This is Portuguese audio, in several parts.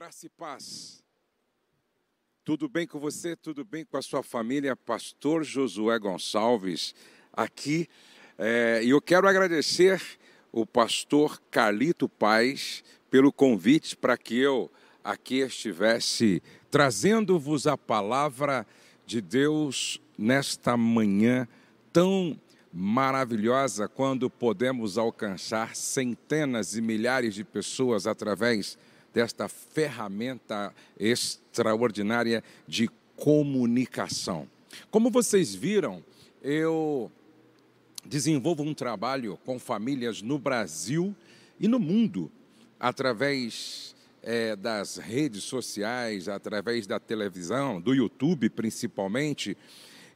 Graça e paz. Tudo bem com você? Tudo bem com a sua família? Pastor Josué Gonçalves aqui. É, e eu quero agradecer o pastor Carlito Paz pelo convite para que eu aqui estivesse trazendo-vos a palavra de Deus nesta manhã tão maravilhosa, quando podemos alcançar centenas e milhares de pessoas através desta ferramenta extraordinária de comunicação. Como vocês viram, eu desenvolvo um trabalho com famílias no Brasil e no mundo, através é, das redes sociais, através da televisão, do YouTube principalmente.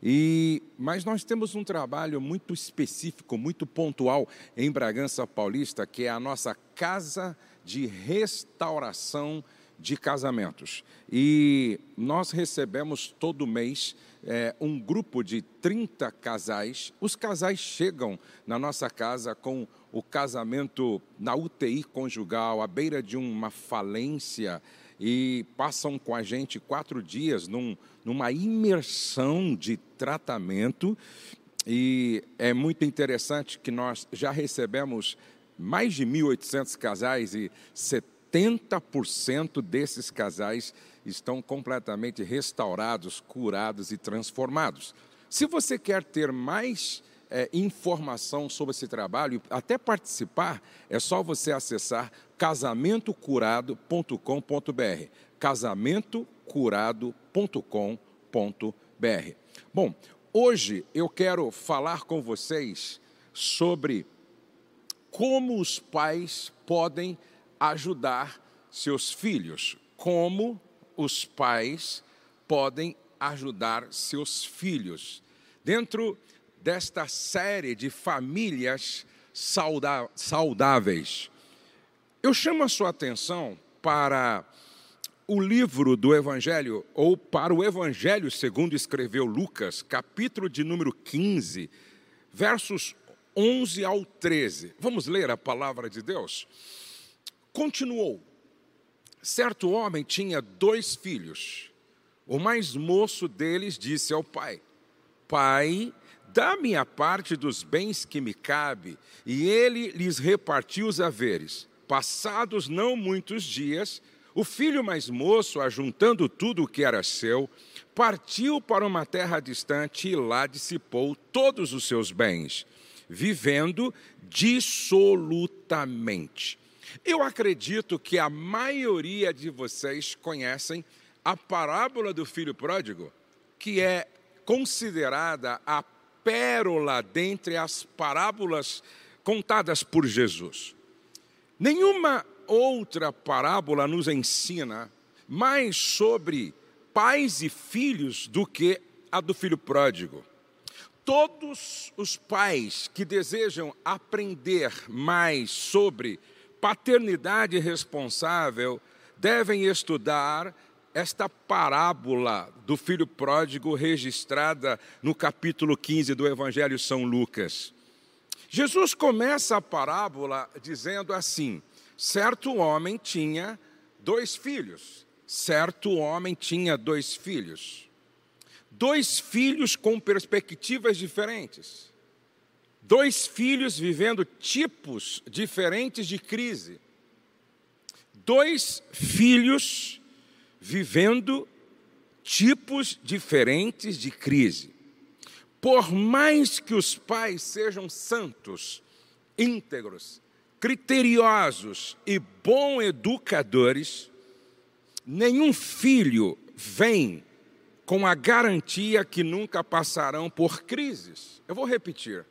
E, mas nós temos um trabalho muito específico, muito pontual em Bragança Paulista, que é a nossa Casa de Restauração de Casamentos. E nós recebemos todo mês é, um grupo de 30 casais. Os casais chegam na nossa casa com o casamento na UTI conjugal, à beira de uma falência, e passam com a gente quatro dias num, numa imersão de tratamento. E é muito interessante que nós já recebemos mais de 1.800 casais e 70% desses casais estão completamente restaurados, curados e transformados. Se você quer ter mais é, informação sobre esse trabalho, até participar, é só você acessar casamentocurado.com.br. casamentocurado.com.br. Bom, hoje eu quero falar com vocês sobre como os pais podem ajudar seus filhos. Como os pais podem ajudar seus filhos. Dentro desta série de famílias saudáveis, eu chamo a sua atenção para o livro do Evangelho, ou para o Evangelho segundo escreveu Lucas, capítulo de número 15, versos 11 ao 13. Vamos ler a palavra de Deus? Continuou. Certo homem tinha dois filhos. O mais moço deles disse ao pai: Pai, dá-me a parte dos bens que me cabe. E ele lhes repartiu os haveres. Passados não muitos dias, o filho mais moço, ajuntando tudo o que era seu, partiu para uma terra distante e lá dissipou todos os seus bens, vivendo dissolutamente. Eu acredito que a maioria de vocês conhecem a parábola do filho pródigo, que é considerada a pérola dentre as parábolas contadas por Jesus. Nenhuma outra parábola nos ensina mais sobre pais e filhos do que a do filho pródigo. Todos os pais que desejam aprender mais sobre paternidade responsável devem estudar esta parábola do filho pródigo registrada no capítulo 15 do Evangelho São Lucas. Jesus começa a parábola dizendo assim: certo homem tinha dois filhos. Certo homem tinha dois filhos. Dois filhos com perspectivas diferentes. Dois filhos vivendo tipos diferentes de crise. Dois filhos vivendo tipos diferentes de crise. Por mais que os pais sejam santos, íntegros, criteriosos e bons educadores, nenhum filho vem com a garantia que nunca passarão por crises. Eu vou repetir.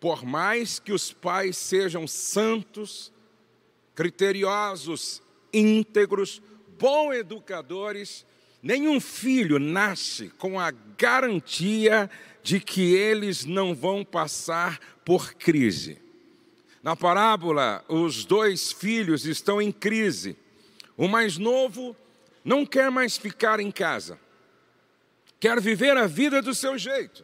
Por mais que os pais sejam santos, criteriosos, íntegros, bons educadores, nenhum filho nasce com a garantia de que eles não vão passar por crise. Na parábola, os dois filhos estão em crise. O mais novo não quer mais ficar em casa, quer viver a vida do seu jeito.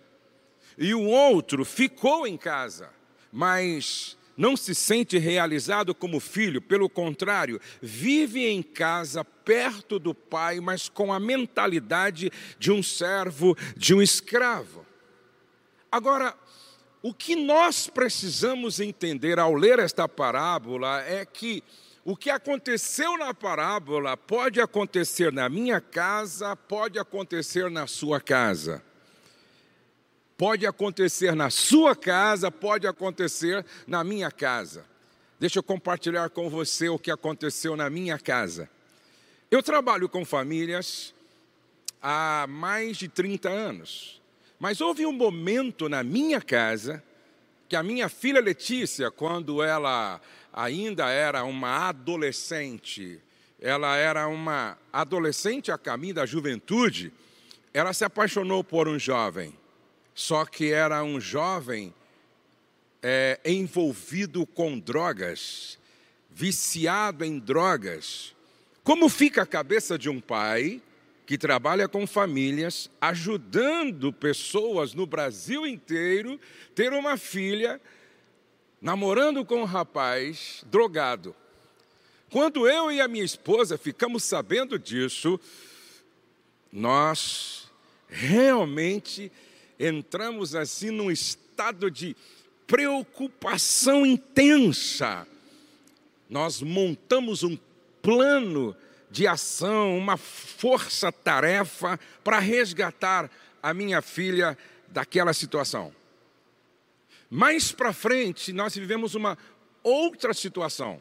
E o outro ficou em casa, mas não se sente realizado como filho, pelo contrário, vive em casa perto do pai, mas com a mentalidade de um servo, de um escravo. Agora, o que nós precisamos entender ao ler esta parábola é que o que aconteceu na parábola pode acontecer na minha casa, pode acontecer na sua casa. Pode acontecer na sua casa, pode acontecer na minha casa. Deixa eu compartilhar com você o que aconteceu na minha casa. Eu trabalho com famílias há mais de 30 anos, mas houve um momento na minha casa que a minha filha Letícia, quando ela ainda era uma adolescente, ela era uma adolescente a caminho da juventude, ela se apaixonou por um jovem só que era um jovem é, envolvido com drogas, viciado em drogas. Como fica a cabeça de um pai que trabalha com famílias, ajudando pessoas no Brasil inteiro ter uma filha namorando com um rapaz drogado? Quando eu e a minha esposa ficamos sabendo disso, nós realmente entramos assim num estado de preocupação intensa. Nós montamos um plano de ação, uma força-tarefa para resgatar a minha filha daquela situação. Mais para frente, nós vivemos uma outra situação.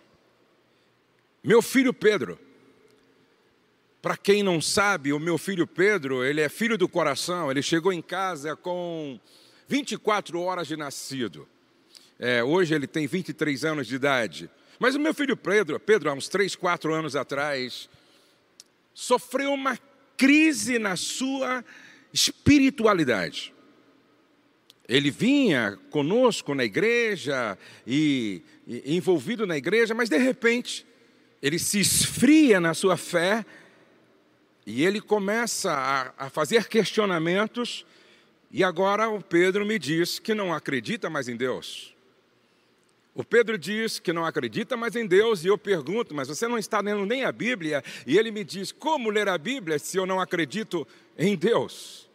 Meu filho Pedro, para quem não sabe, o meu filho Pedro, ele é filho do coração, ele chegou em casa com 24 horas de nascido. É, hoje ele tem 23 anos de idade. Mas o meu filho Pedro, Pedro, há uns 3, 4 anos atrás, sofreu uma crise na sua espiritualidade. Ele vinha conosco na igreja e, e envolvido na igreja, mas de repente ele se esfria na sua fé e ele começa a, a fazer questionamentos, e agora o Pedro me diz que não acredita mais em Deus. O Pedro diz que não acredita mais em Deus, e eu pergunto, mas você não está lendo nem a Bíblia? E ele me diz: como ler a Bíblia se eu não acredito em Deus?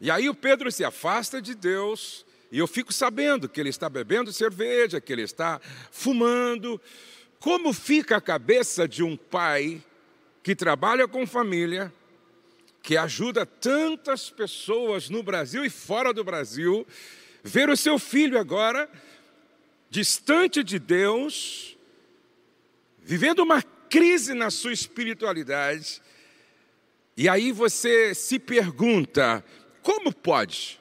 E aí o Pedro se afasta de Deus, e eu fico sabendo que ele está bebendo cerveja, que ele está fumando. Como fica a cabeça de um pai que trabalha com família, que ajuda tantas pessoas no Brasil e fora do Brasil, ver o seu filho agora distante de Deus, vivendo uma crise na sua espiritualidade, e aí você se pergunta: como pode?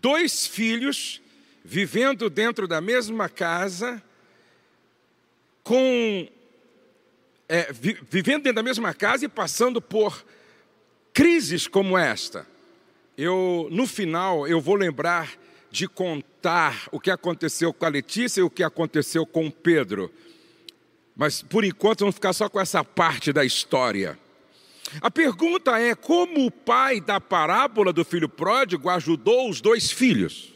Dois filhos vivendo dentro da mesma casa, com é, vivendo dentro da mesma casa e passando por crises como esta. Eu, no final, eu vou lembrar de contar o que aconteceu com a Letícia e o que aconteceu com Pedro. Mas por enquanto vamos ficar só com essa parte da história. A pergunta é: como o pai da parábola do filho pródigo ajudou os dois filhos?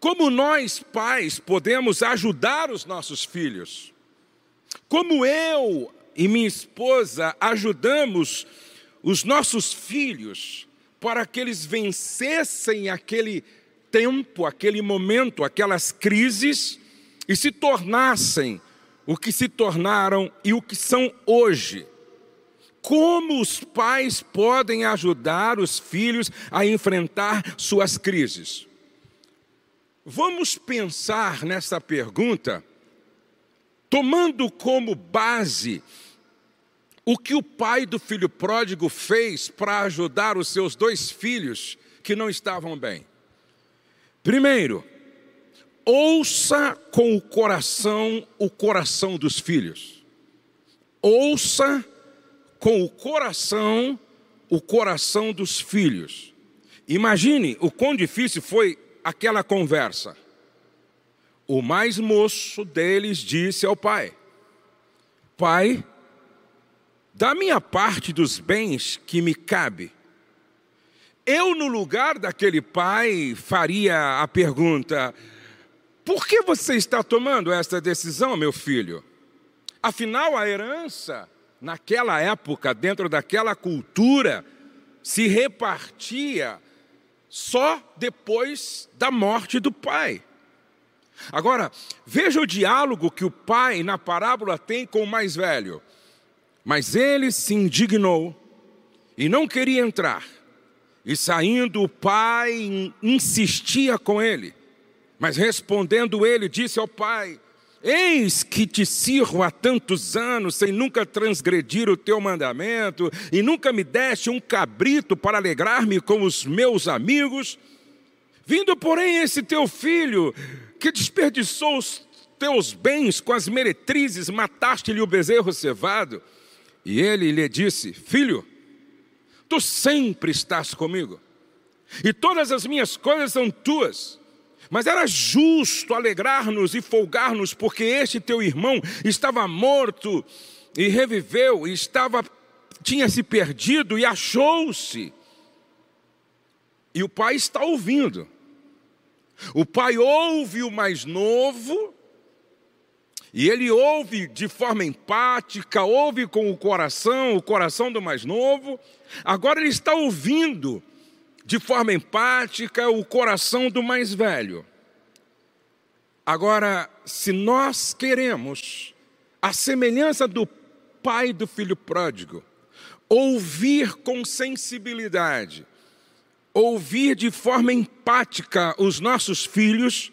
Como nós, pais, podemos ajudar os nossos filhos? Como eu e minha esposa ajudamos os nossos filhos para que eles vencessem aquele tempo, aquele momento, aquelas crises e se tornassem o que se tornaram e o que são hoje. Como os pais podem ajudar os filhos a enfrentar suas crises? Vamos pensar nessa pergunta tomando como base o que o pai do filho pródigo fez para ajudar os seus dois filhos que não estavam bem. Primeiro, ouça com o coração o coração dos filhos. Ouça com o coração o coração dos filhos. Imagine o quão difícil foi aquela conversa. O mais moço deles disse ao pai: Pai, da minha parte dos bens que me cabe, Eu, no lugar daquele pai, faria a pergunta: por que você está tomando esta decisão, meu filho? Afinal, a herança, naquela época, dentro daquela cultura, se repartia só depois da morte do pai. Agora, veja o diálogo que o pai na parábola tem com o mais velho. Mas ele se indignou e não queria entrar. E saindo, o pai insistia com ele. Mas respondendo ele, disse ao pai: Eis que te sirvo há tantos anos, sem nunca transgredir o teu mandamento, e nunca me deste um cabrito para alegrar-me com os meus amigos. Vindo, porém, esse teu filho, que desperdiçou os teus bens com as meretrizes, mataste-lhe o bezerro cevado. E ele lhe disse: Filho, tu sempre estás comigo, e todas as minhas coisas são tuas. Mas era justo alegrar-nos e folgar-nos, porque este teu irmão estava morto e reviveu, e estava tinha se perdido e achou-se. E o pai está ouvindo. O pai ouve o mais novo, e ele ouve de forma empática, ouve com o coração, o coração do mais novo. Agora ele está ouvindo de forma empática o coração do mais velho. Agora, se nós queremos a semelhança do pai do filho pródigo, ouvir com sensibilidade, ouvir de forma empática os nossos filhos,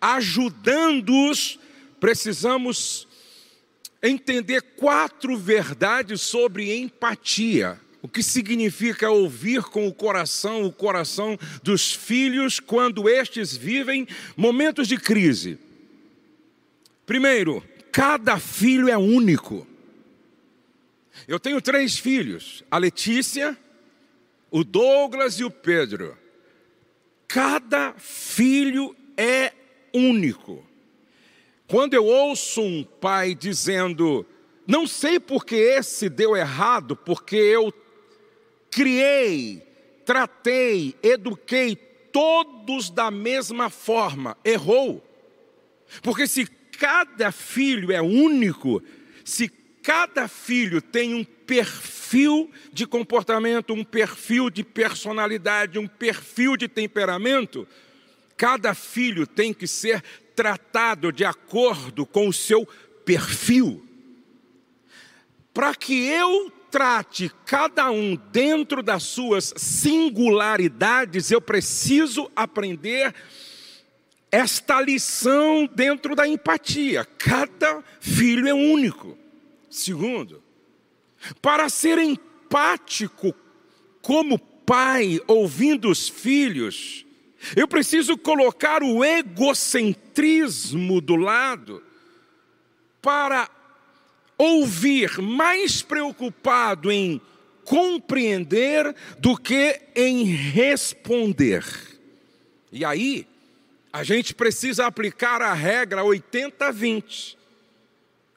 ajudando-os, precisamos entender quatro verdades sobre empatia. O que significa ouvir com o coração, o coração dos filhos, quando estes vivem momentos de crise? Primeiro, cada filho é único. Eu tenho três filhos: a Letícia, o Douglas e o Pedro. Cada filho é único. Quando eu ouço um pai dizendo, não sei porque esse deu errado, porque eu criei, tratei, eduquei todos da mesma forma, errou. Porque se cada filho é único, se cada filho tem um perfil de comportamento, um perfil de personalidade, um perfil de temperamento, cada filho tem que ser tratado de acordo com o seu perfil. Para que eu trate cada um dentro das suas singularidades, eu preciso aprender esta lição dentro da empatia. Cada filho é único. Segundo, para ser empático como pai ouvindo os filhos, eu preciso colocar o egocentrismo do lado para ouvir, mais preocupado em compreender do que em responder. E aí, a gente precisa aplicar a regra 80-20.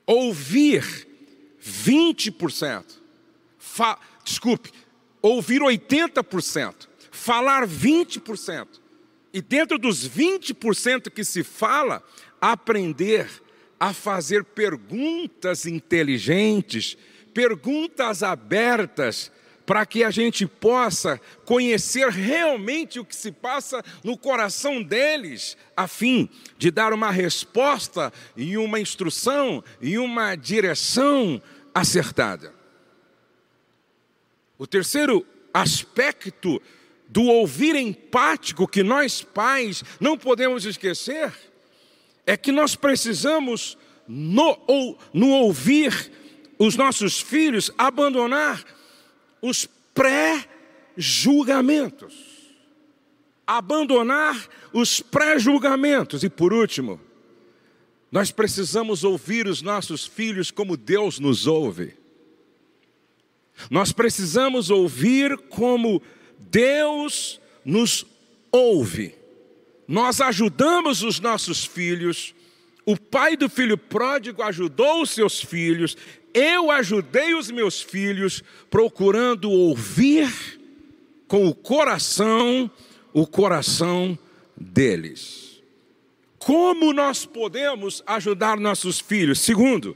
Ouvir 20%. Fa desculpe, ouvir 80%. Falar 20%. E dentro dos 20% que se fala, aprender a fazer perguntas inteligentes, perguntas abertas, para que a gente possa conhecer realmente o que se passa no coração deles, a fim de dar uma resposta e uma instrução e uma direção acertada. O terceiro aspecto do ouvir empático que nós pais não podemos esquecer é que nós precisamos, no, ou, no ouvir os nossos filhos, abandonar os pré-julgamentos. Abandonar os pré-julgamentos. E por último, nós precisamos ouvir os nossos filhos como Deus nos ouve. Nós precisamos ouvir como Deus nos ouve. Nós ajudamos os nossos filhos. O pai do filho pródigo ajudou os seus filhos. Eu ajudei os meus filhos procurando ouvir com o coração, o coração deles. Como nós podemos ajudar nossos filhos? Segundo,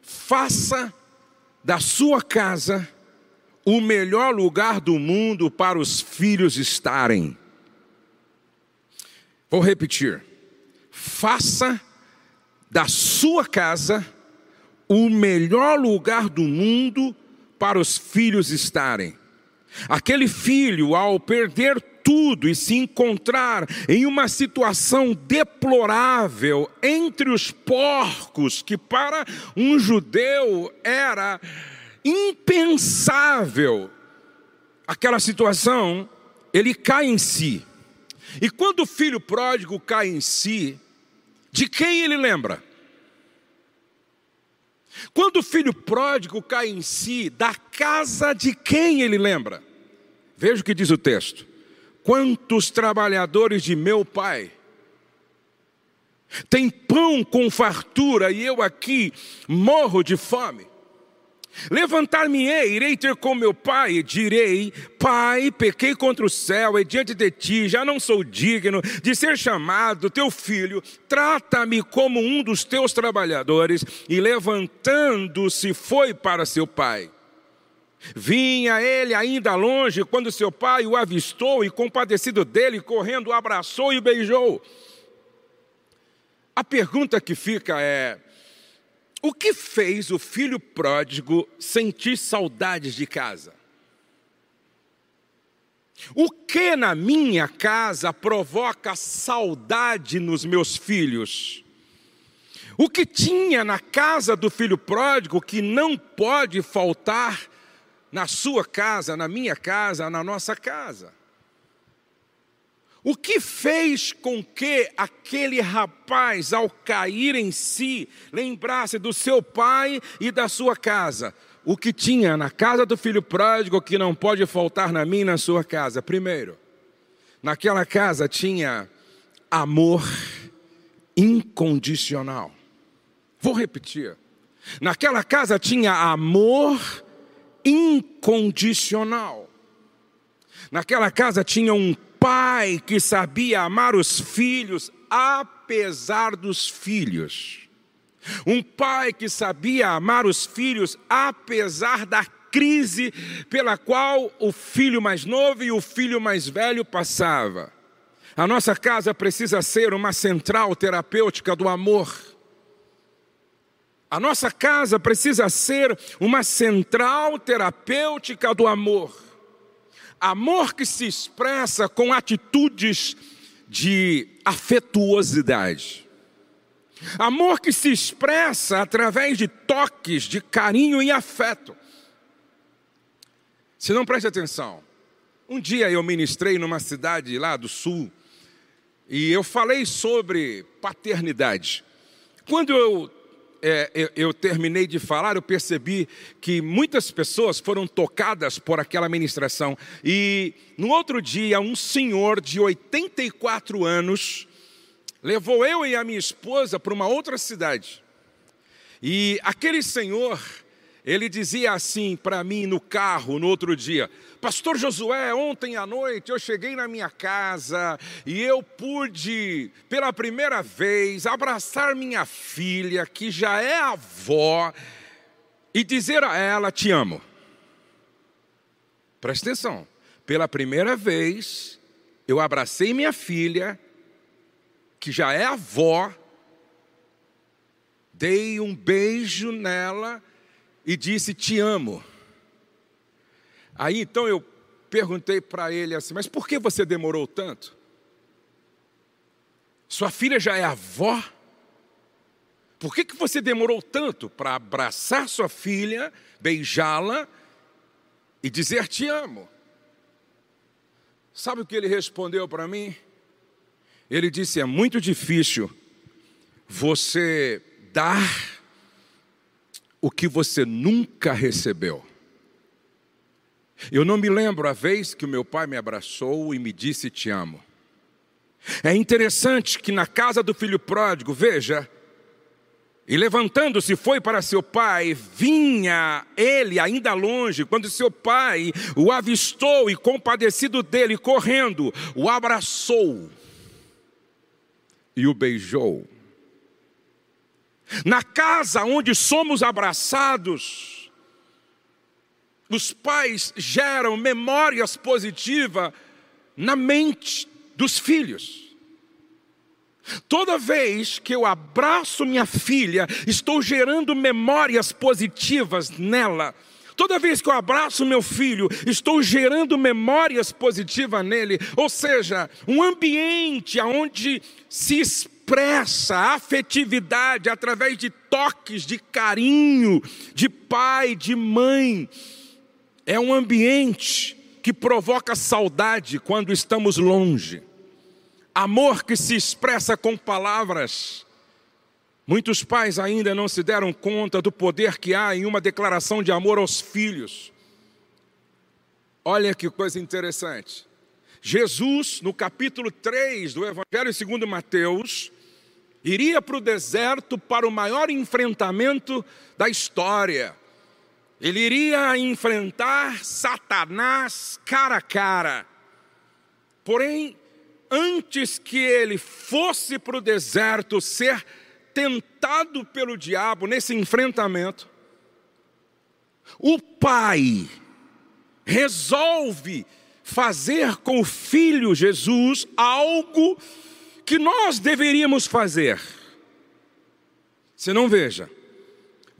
faça da sua casa o melhor lugar do mundo para os filhos estarem. Vou repetir. Faça da sua casa o melhor lugar do mundo para os filhos estarem. Aquele filho, ao perder tudo e se encontrar em uma situação deplorável entre os porcos, que para um judeu era impensável aquela situação, ele cai em si. E quando o filho pródigo cai em si, de quem ele lembra? Quando o filho pródigo cai em si, da casa de quem ele lembra? Veja o que diz o texto: Quantos trabalhadores de meu pai têm pão com fartura e eu aqui morro de fome? Levantar-me-ei, irei ter com meu pai, e direi: Pai, pequei contra o céu e diante de ti, já não sou digno de ser chamado teu filho, trata-me como um dos teus trabalhadores. E levantando-se, foi para seu pai. Vinha ele ainda longe quando seu pai o avistou e, compadecido dele, correndo, abraçou e beijou. A pergunta que fica é: o que fez o filho pródigo sentir saudades de casa? O que na minha casa provoca saudade nos meus filhos? O que tinha na casa do filho pródigo que não pode faltar na sua casa, na minha casa, na nossa casa? O que fez com que aquele rapaz, ao cair em si, lembrasse do seu pai e da sua casa? O que tinha na casa do filho pródigo que não pode faltar na minha e na sua casa? Primeiro, naquela casa tinha amor incondicional. Vou repetir. Naquela casa tinha amor incondicional. Naquela casa tinha um pai que sabia amar os filhos apesar dos filhos. Um pai que sabia amar os filhos apesar da crise pela qual o filho mais novo e o filho mais velho passava. A nossa casa precisa ser uma central terapêutica do amor. A nossa casa precisa ser uma central terapêutica do amor. Amor que se expressa com atitudes de afetuosidade. Amor que se expressa através de toques de carinho e afeto. Se não preste atenção, um dia eu ministrei numa cidade lá do sul e eu falei sobre paternidade. Quando eu é, eu, eu, terminei de falar, eu percebi que muitas pessoas foram tocadas por aquela ministração. E no outro dia, um senhor de 84 anos levou eu e a minha esposa para uma outra cidade. E aquele senhor ele dizia assim para mim no carro no outro dia: Pastor Josué, ontem à noite eu cheguei na minha casa e eu pude, pela primeira vez, abraçar minha filha, que já é avó, e dizer a ela: Te amo. Preste atenção, pela primeira vez eu abracei minha filha, que já é avó, dei um beijo nela e disse: Te amo. Aí então eu perguntei para ele assim: Mas por que você demorou tanto? Sua filha já é avó? Por que, que você demorou tanto para abraçar sua filha, beijá-la e dizer te amo? Sabe o que ele respondeu para mim? Ele disse: é muito difícil você dar o que você nunca recebeu. Eu não me lembro a vez que o meu pai me abraçou e me disse te amo. É interessante que na casa do filho pródigo, veja, E levantando-se foi para seu pai, vinha ele ainda longe, quando seu pai o avistou e compadecido dele, correndo, o abraçou e o beijou. Na casa onde somos abraçados, os pais geram memórias positivas na mente dos filhos. Toda vez que eu abraço minha filha, estou gerando memórias positivas nela. Toda vez que eu abraço meu filho, estou gerando memórias positivas nele. Ou seja, um ambiente onde se expressa afetividade através de toques de carinho, de pai, de mãe. É um ambiente que provoca saudade quando estamos longe. Amor que se expressa com palavras. Muitos pais ainda não se deram conta do poder que há em uma declaração de amor aos filhos. Olha que coisa interessante. Jesus, no capítulo 3 do Evangelho segundo Mateus, iria para o deserto para o maior enfrentamento da história. Ele iria enfrentar Satanás cara a cara. Porém, antes que ele fosse para o deserto ser tentado pelo diabo nesse enfrentamento, o pai resolve fazer com o filho Jesus algo que nós deveríamos fazer. Se não veja,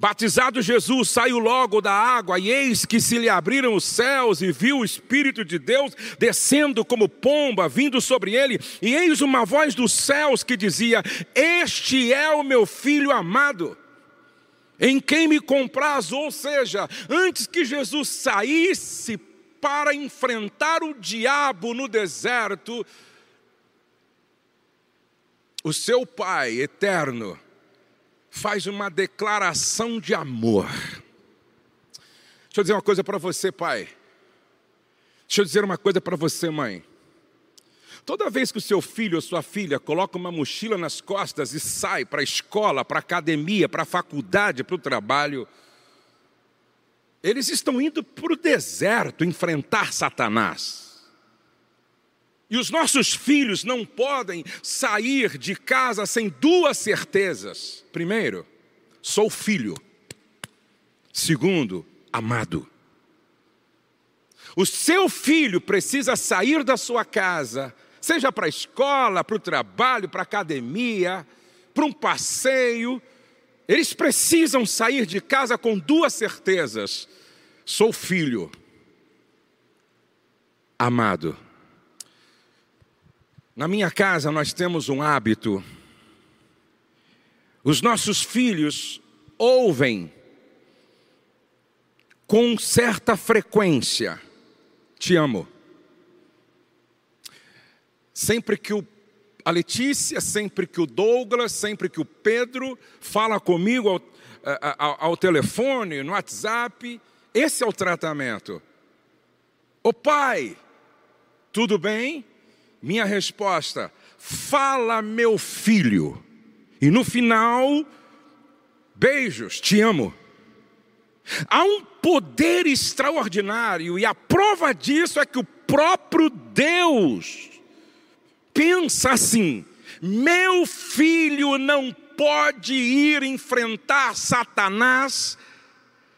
Batizado Jesus, saiu logo da água, e eis que se lhe abriram os céus, e viu o Espírito de Deus descendo como pomba, vindo sobre ele, e eis uma voz dos céus que dizia: Este é o meu filho amado, em quem me compraz. Ou seja, antes que Jesus saísse para enfrentar o diabo no deserto, o seu Pai eterno, faz uma declaração de amor. Deixa eu dizer uma coisa para você, pai. Deixa eu dizer uma coisa para você, mãe. Toda vez que o seu filho ou sua filha coloca uma mochila nas costas e sai para a escola, para a academia, para a faculdade, para o trabalho, eles estão indo para o deserto enfrentar Satanás. E os nossos filhos não podem sair de casa sem duas certezas. Primeiro, sou filho. Segundo, amado. O seu filho precisa sair da sua casa, seja para a escola, para o trabalho, para a academia, para um passeio. Eles precisam sair de casa com duas certezas: sou filho, amado. Na minha casa nós temos um hábito. Os nossos filhos ouvem com certa frequência: Te amo. Sempre que o, a Letícia, sempre que o Douglas, sempre que o Pedro fala comigo ao, ao, ao telefone, no WhatsApp, esse é o tratamento. Ô pai, tudo bem? Minha resposta: fala, meu filho. E no final, beijos, te amo. Há um poder extraordinário, e a prova disso é que o próprio Deus pensa assim: meu filho não pode ir enfrentar Satanás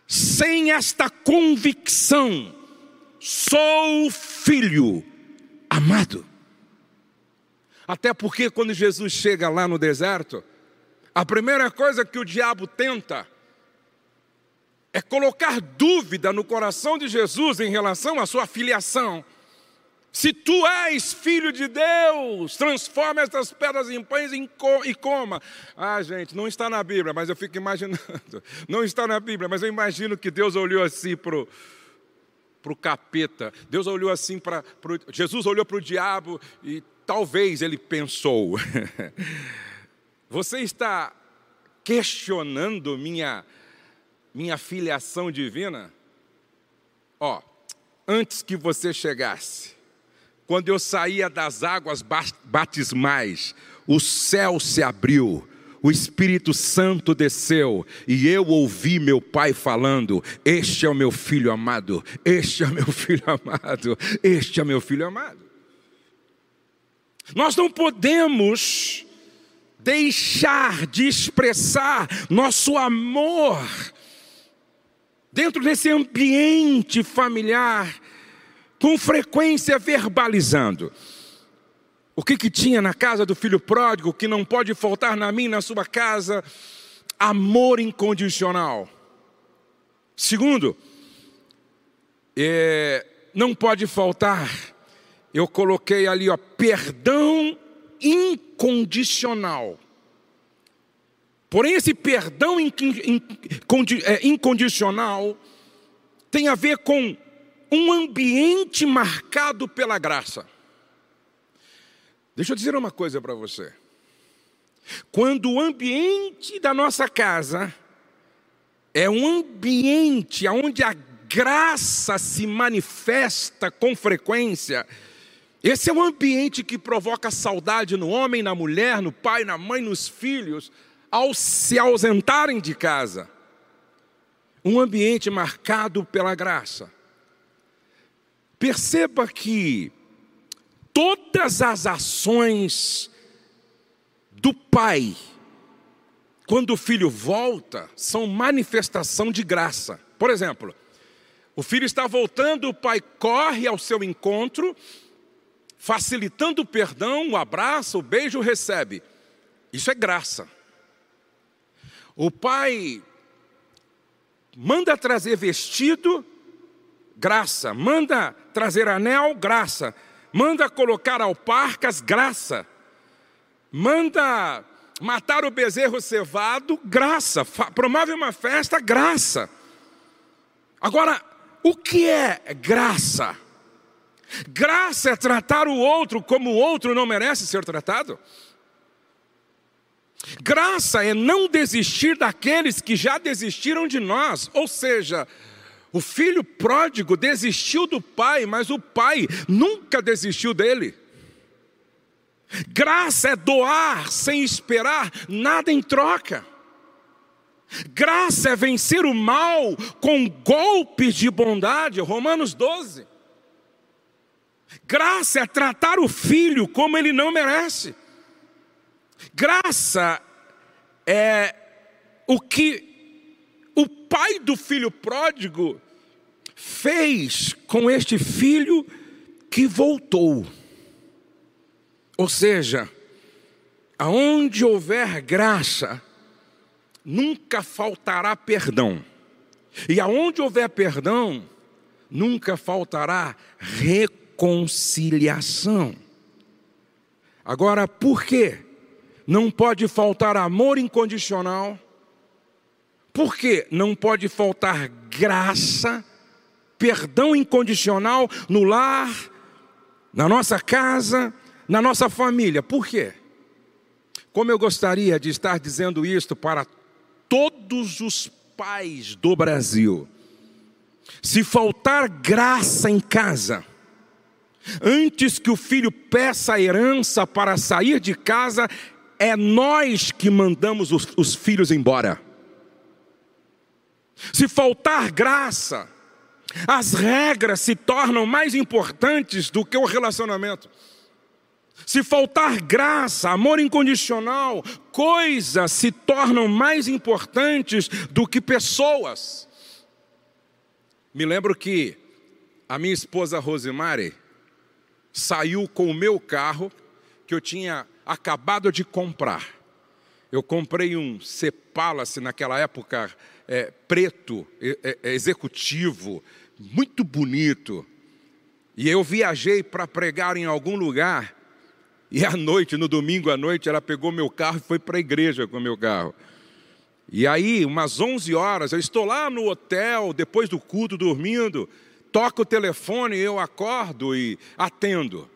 sem esta convicção: sou filho amado. Até porque quando Jesus chega lá no deserto, a primeira coisa que o diabo tenta é colocar dúvida no coração de Jesus em relação à sua filiação. Se tu és filho de Deus, transforma essas pedras em pães e coma. Ah, gente, não está na Bíblia, mas eu fico imaginando. Não está na Bíblia, mas eu imagino que Deus olhou assim para o capeta. Deus olhou assim para. Jesus olhou para o diabo e talvez ele pensou: Você está questionando minha, minha filiação divina? Ó, antes que você chegasse, quando eu saía das águas batismais, o céu se abriu, o Espírito Santo desceu e eu ouvi meu pai falando: Este é o meu filho amado, este é o meu filho amado, este é o meu filho amado. Nós não podemos deixar de expressar nosso amor dentro desse ambiente familiar, com frequência verbalizando. O que, que tinha na casa do filho pródigo que não pode faltar na minha, na sua casa? Amor incondicional. Segundo, é, não pode faltar, eu coloquei ali, ó, perdão incondicional. Porém, esse perdão é, incondicional tem a ver com um ambiente marcado pela graça. Deixa eu dizer uma coisa para você. Quando o ambiente da nossa casa é um ambiente onde a graça se manifesta com frequência, esse é um ambiente que provoca saudade no homem, na mulher, no pai, na mãe, nos filhos, ao se ausentarem de casa. Um ambiente marcado pela graça. Perceba que todas as ações do pai, quando o filho volta, são manifestação de graça. Por exemplo, o filho está voltando, o pai corre ao seu encontro, facilitando o perdão, o abraço, o beijo recebe. Isso é graça. O pai manda trazer vestido, graça. Manda trazer anel, graça. Manda colocar alparcas, graça. Manda matar o bezerro cevado, graça. Promove uma festa, graça. Agora, o que é graça? Graça é tratar o outro como o outro não merece ser tratado. Graça é não desistir daqueles que já desistiram de nós, ou seja, o filho pródigo desistiu do pai, mas o pai nunca desistiu dele. Graça é doar sem esperar nada em troca. Graça é vencer o mal com golpes de bondade, Romanos 12. Graça é tratar o filho como ele não merece. Graça é o que o pai do filho pródigo fez com este filho que voltou. Ou seja, aonde houver graça, nunca faltará perdão. E aonde houver perdão, nunca faltará reconciliação. Agora, por quê? Não pode faltar amor incondicional. Por quê? Não pode faltar graça, perdão incondicional no lar, na nossa casa, na nossa família. Por quê? Como eu gostaria de estar dizendo isto para todos os pais do Brasil. Se faltar graça em casa, antes que o filho peça a herança para sair de casa, é nós que mandamos os, os filhos embora. Se faltar graça, as regras se tornam mais importantes do que o relacionamento. Se faltar graça, amor incondicional, coisas se tornam mais importantes do que pessoas. Me lembro que a minha esposa Rosemary saiu com o meu carro, que eu tinha acabado de comprar. Eu comprei um C-Palace naquela época, é, preto, é, é, executivo, muito bonito. E eu viajei para pregar em algum lugar. E à noite, no domingo à noite, ela pegou meu carro e foi para a igreja com meu carro. E aí, umas 11 horas, eu estou lá no hotel, depois do culto, dormindo. Toca o telefone, eu acordo e atendo.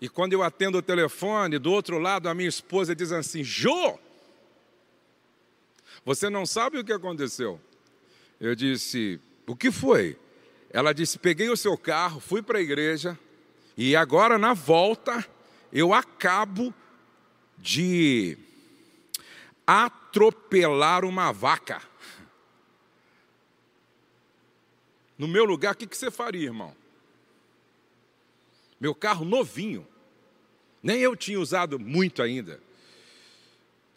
E quando eu atendo o telefone, do outro lado a minha esposa diz assim: Jô, você não sabe o que aconteceu? Eu disse: O que foi? Ela disse: Peguei o seu carro, fui para a igreja e agora na volta eu acabo de atropelar uma vaca. No meu lugar, o que você faria, irmão? Meu carro novinho. Nem eu tinha usado muito ainda.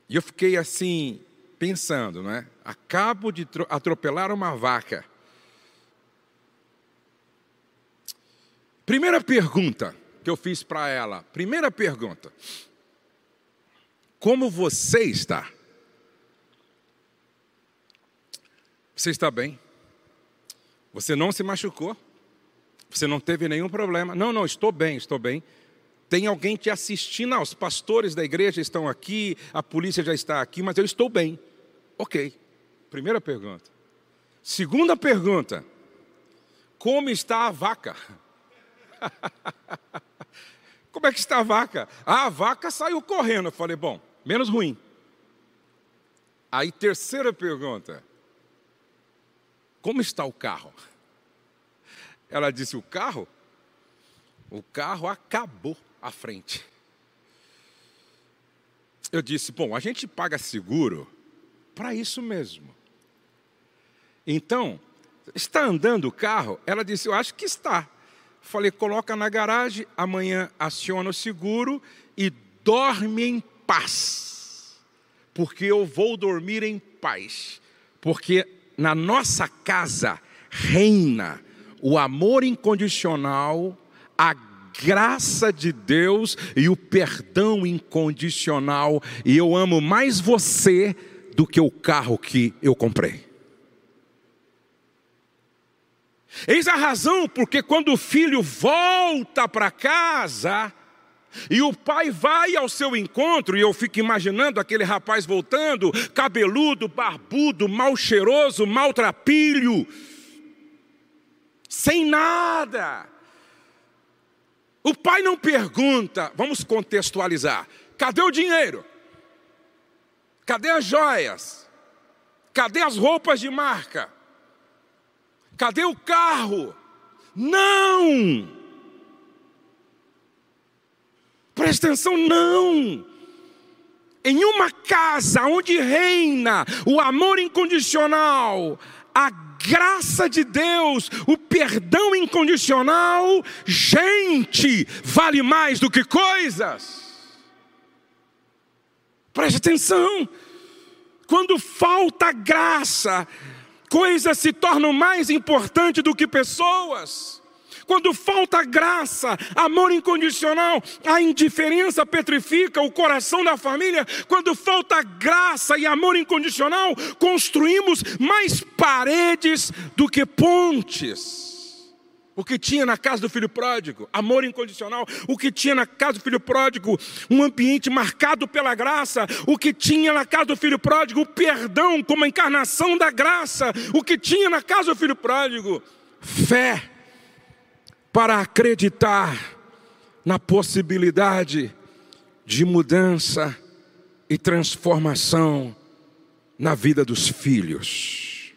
E eu fiquei assim, pensando, não é? Acabo de atropelar uma vaca. Primeira pergunta que eu fiz para ela. Primeira pergunta. Como você está? Você está bem? Você não se machucou? Você não teve nenhum problema? Não, não, estou bem, estou bem. Tem alguém te assistindo? Não, os pastores da igreja estão aqui, a polícia já está aqui, mas eu estou bem. Ok. Primeira pergunta. Segunda pergunta: Como está a vaca? Como é que está a vaca? Ah, a vaca saiu correndo. Eu falei, bom, menos ruim. Aí, terceira pergunta: Como está o carro? Ela disse: O carro? O carro acabou à frente. Eu disse: Bom, a gente paga seguro para isso mesmo. Então, está andando o carro? Ela disse: Eu acho que está. Falei: Coloca na garagem, amanhã aciona o seguro e dorme em paz. Porque eu vou dormir em paz. Porque na nossa casa reina o amor incondicional, a graça de Deus e o perdão incondicional, e eu amo mais você do que o carro que eu comprei. Eis a razão porque quando o filho volta para casa, e o pai vai ao seu encontro, e eu fico imaginando aquele rapaz voltando, cabeludo, barbudo, mal cheiroso, maltrapilho, sem nada. O pai não pergunta, vamos contextualizar: cadê o dinheiro? Cadê as joias? Cadê as roupas de marca? Cadê o carro? Não! Presta atenção, não! Em uma casa onde reina o amor incondicional, a graça de Deus, o perdão incondicional, gente, vale mais do que coisas. Preste atenção. Quando falta graça, coisas se tornam mais importantes do que pessoas. Quando falta graça, amor incondicional, a indiferença petrifica o coração da família. Quando falta graça e amor incondicional, construímos mais paredes do que pontes. O que tinha na casa do filho pródigo, amor incondicional. O que tinha na casa do filho pródigo, um ambiente marcado pela graça. O que tinha na casa do filho pródigo, o perdão como a encarnação da graça. O que tinha na casa do filho pródigo, fé para acreditar na possibilidade de mudança e transformação na vida dos filhos.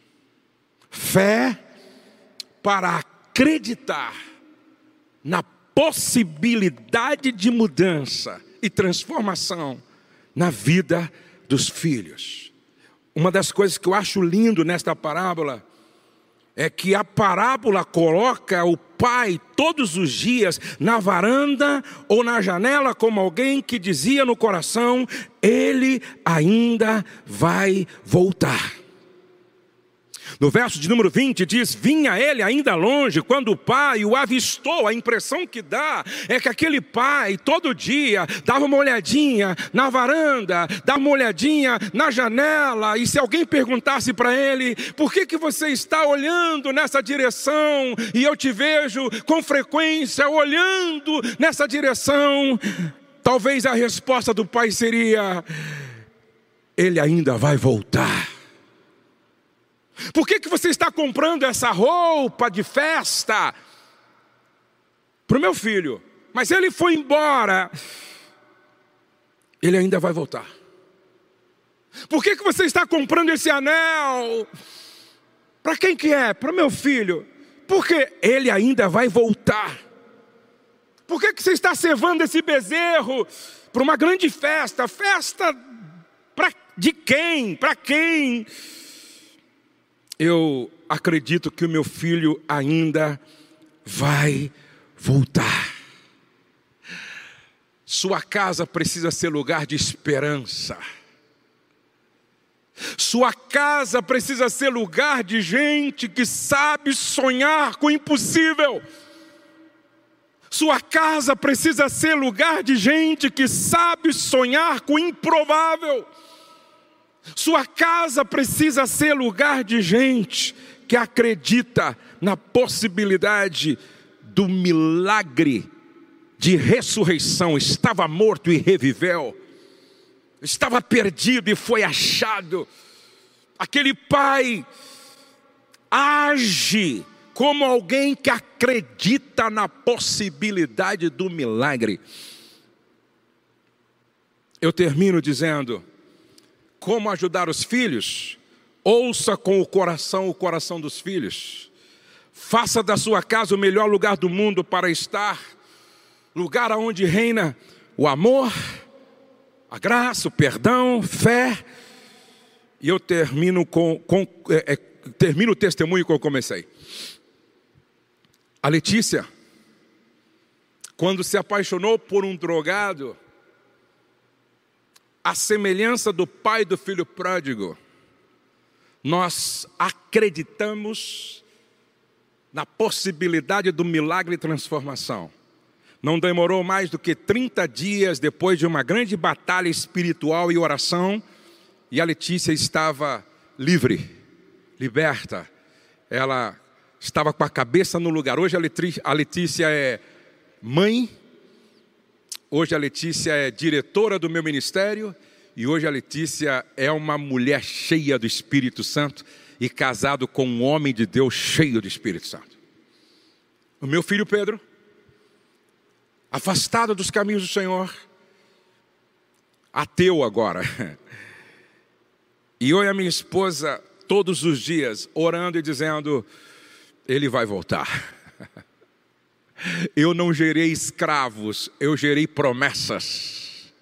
Fé para acreditar na possibilidade de mudança e transformação na vida dos filhos. Uma das coisas que eu acho lindo nesta parábola é que a parábola coloca o pai todos os dias na varanda ou na janela, como alguém que dizia no coração: Ele ainda vai voltar. No verso de número 20 diz: Vinha ele ainda longe, quando o pai o avistou. A impressão que dá é que aquele pai, todo dia, dava uma olhadinha na varanda, dava uma olhadinha na janela, e se alguém perguntasse para ele: Por que, que você está olhando nessa direção? E eu te vejo com frequência olhando nessa direção. Talvez a resposta do pai seria: Ele ainda vai voltar. Por que, que você está comprando essa roupa de festa? Para o meu filho. Mas ele foi embora. Ele ainda vai voltar. Por que, que você está comprando esse anel? Para quem que é? Para o meu filho. Porque ele ainda vai voltar. Por que, que você está cevando esse bezerro para uma grande festa? Festa para de quem? Para quem? Eu acredito que o meu filho ainda vai voltar. Sua casa precisa ser lugar de esperança. Sua casa precisa ser lugar de gente que sabe sonhar com o impossível. Sua casa precisa ser lugar de gente que sabe sonhar com o improvável. Sua casa precisa ser lugar de gente que acredita na possibilidade do milagre de ressurreição. Estava morto e reviveu, estava perdido e foi achado. Aquele pai age como alguém que acredita na possibilidade do milagre. Eu termino dizendo: como ajudar os filhos? Ouça com o coração o coração dos filhos. Faça da sua casa o melhor lugar do mundo para estar, lugar onde reina o amor, a graça, o perdão, fé. E eu termino com, com é, é, termino o testemunho que eu comecei. A Letícia, quando se apaixonou por um drogado, a semelhança do pai do filho pródigo, nós acreditamos na possibilidade do milagre e transformação. Não demorou mais do que 30 dias depois de uma grande batalha espiritual e oração, e a Letícia estava livre, liberta. Ela estava com a cabeça no lugar. Hoje a Letícia é mãe, hoje a Letícia é diretora do meu ministério e hoje a Letícia é uma mulher cheia do Espírito Santo e casado com um homem de Deus cheio do Espírito Santo. O meu filho Pedro, afastado dos caminhos do Senhor, ateu agora. E eu e a minha esposa, todos os dias, orando e dizendo: ele vai voltar. Eu não gerei escravos, eu gerei promessas.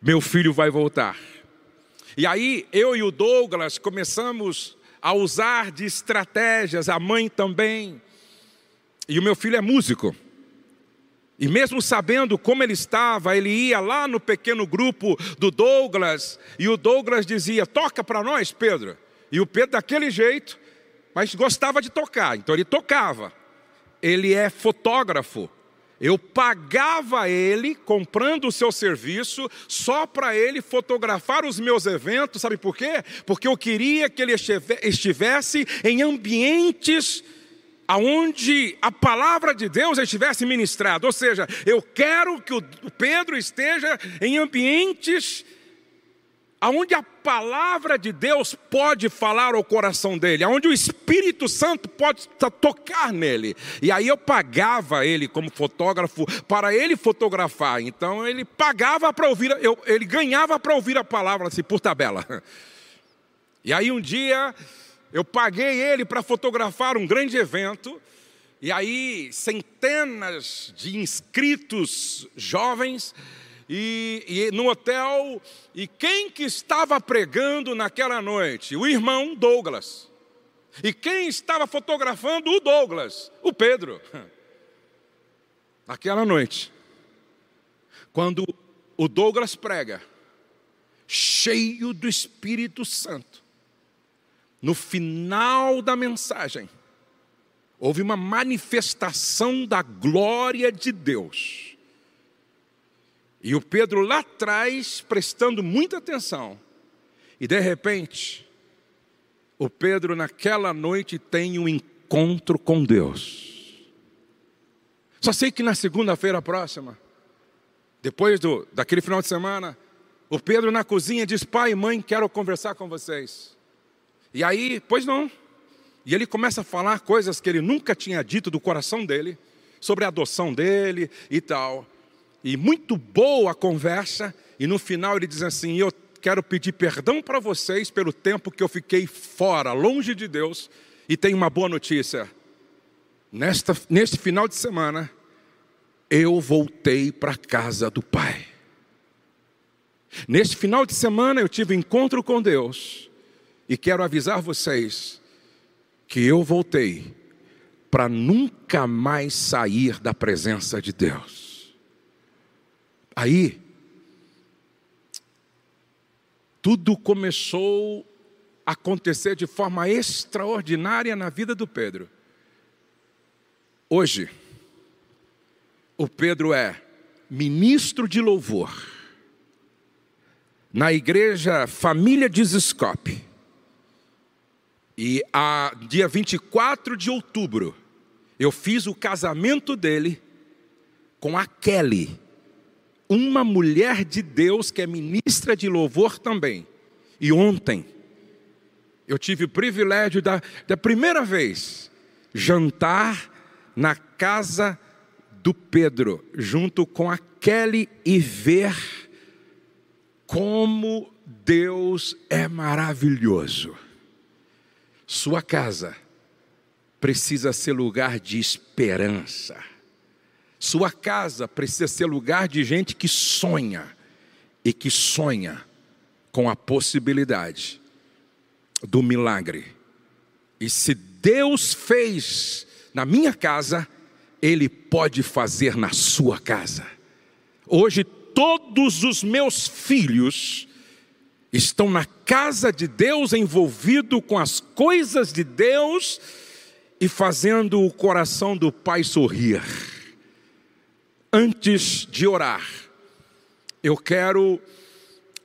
Meu filho vai voltar. E aí eu e o Douglas começamos a usar de estratégias, a mãe também. E o meu filho é músico. E mesmo sabendo como ele estava, ele ia lá no pequeno grupo do Douglas, e o Douglas dizia: Toca para nós, Pedro. E o Pedro, daquele jeito, mas gostava de tocar, então ele tocava. Ele é fotógrafo. Eu pagava ele comprando o seu serviço só para ele fotografar os meus eventos, sabe por quê? Porque eu queria que ele estivesse em ambientes aonde a palavra de Deus estivesse ministrada. Ou seja, eu quero que o Pedro esteja em ambientes aonde a palavra de Deus pode falar ao coração dele, aonde o Espírito Santo pode tocar nele. E aí eu pagava ele como fotógrafo para ele fotografar. Então ele pagava para ouvir, eu, ele ganhava para ouvir a palavra assim por tabela. E aí um dia eu paguei ele para fotografar um grande evento. E aí centenas de inscritos jovens e, e, no hotel, e quem que estava pregando naquela noite? O irmão Douglas. E quem estava fotografando o Douglas? O Pedro. Naquela noite, quando o Douglas prega, cheio do Espírito Santo, no final da mensagem, houve uma manifestação da glória de Deus e o Pedro lá atrás, prestando muita atenção. E de repente, o Pedro naquela noite tem um encontro com Deus. Só sei que na segunda-feira próxima, depois do, daquele final de semana, o Pedro na cozinha diz: Pai e mãe, quero conversar com vocês. E aí, pois não. E ele começa a falar coisas que ele nunca tinha dito do coração dele, sobre a adoção dele e tal e muito boa a conversa, e no final ele diz assim: Eu quero pedir perdão para vocês pelo tempo que eu fiquei fora, longe de Deus, e tenho uma boa notícia. Nesta, neste final de semana, eu voltei para a casa do Pai. Neste final de semana eu tive encontro com Deus e quero avisar vocês que eu voltei para nunca mais sair da presença de Deus. Aí, tudo começou a acontecer de forma extraordinária na vida do Pedro. Hoje, o Pedro é ministro de louvor na igreja Família de Ziscope. E a dia 24 de outubro, eu fiz o casamento dele com a Kelly, uma mulher de Deus que é ministra de louvor também. E ontem, eu tive o privilégio da, da primeira vez jantar na casa do Pedro, junto com a Kelly, e ver como Deus é maravilhoso. Sua casa precisa ser lugar de esperança. Sua casa precisa ser lugar de gente que sonha e que sonha com a possibilidade do milagre. E se Deus fez na minha casa, Ele pode fazer na sua casa. Hoje, todos os meus filhos estão na casa de Deus, envolvido com as coisas de Deus e fazendo o coração do Pai sorrir. Antes de orar, eu quero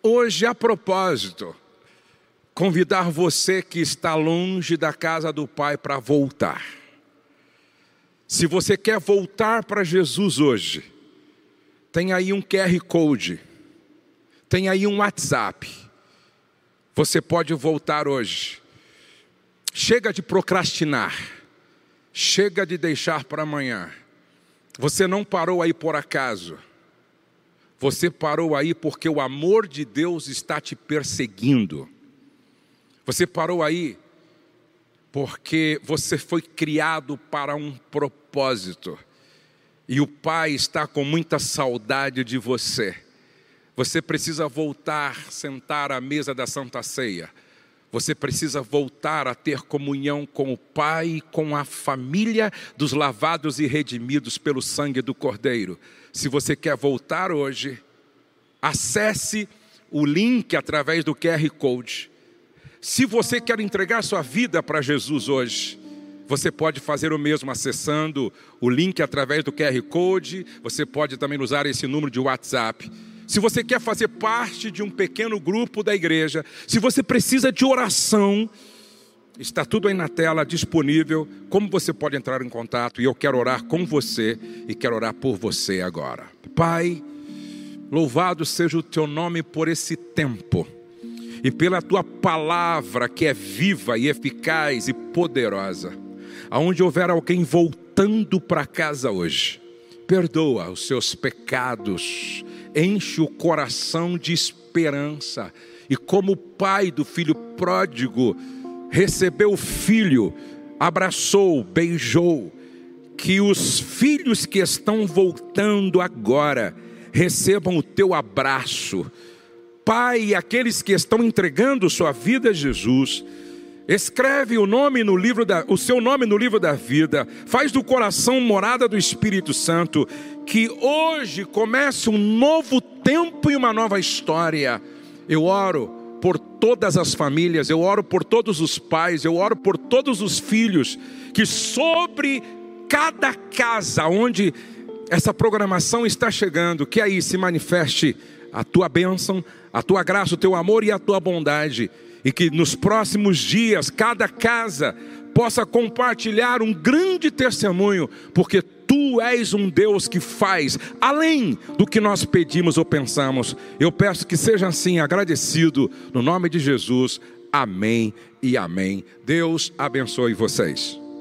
hoje a propósito convidar você que está longe da casa do Pai para voltar. Se você quer voltar para Jesus hoje, tem aí um QR Code, tem aí um WhatsApp. Você pode voltar hoje. Chega de procrastinar, chega de deixar para amanhã. Você não parou aí por acaso. Você parou aí porque o amor de Deus está te perseguindo. Você parou aí porque você foi criado para um propósito. E o Pai está com muita saudade de você. Você precisa voltar, sentar à mesa da Santa Ceia. Você precisa voltar a ter comunhão com o Pai e com a família dos lavados e redimidos pelo sangue do Cordeiro. Se você quer voltar hoje, acesse o link através do QR Code. Se você quer entregar sua vida para Jesus hoje, você pode fazer o mesmo acessando o link através do QR Code. Você pode também usar esse número de WhatsApp. Se você quer fazer parte de um pequeno grupo da igreja, se você precisa de oração, está tudo aí na tela disponível. Como você pode entrar em contato? E eu quero orar com você e quero orar por você agora. Pai, louvado seja o teu nome por esse tempo e pela tua palavra que é viva e eficaz e poderosa aonde houver alguém voltando para casa hoje, perdoa os seus pecados, enche o coração de esperança, e como o pai do filho pródigo recebeu o filho, abraçou, beijou, que os filhos que estão voltando agora recebam o teu abraço. Pai, aqueles que estão entregando sua vida a Jesus, Escreve o nome no livro da, o seu nome no livro da vida. Faz do coração morada do Espírito Santo. Que hoje comece um novo tempo e uma nova história. Eu oro por todas as famílias, eu oro por todos os pais, eu oro por todos os filhos, que sobre cada casa onde essa programação está chegando, que aí se manifeste a tua bênção, a tua graça, o teu amor e a tua bondade e que nos próximos dias cada casa possa compartilhar um grande testemunho, porque tu és um Deus que faz além do que nós pedimos ou pensamos. Eu peço que seja assim, agradecido, no nome de Jesus. Amém e amém. Deus abençoe vocês.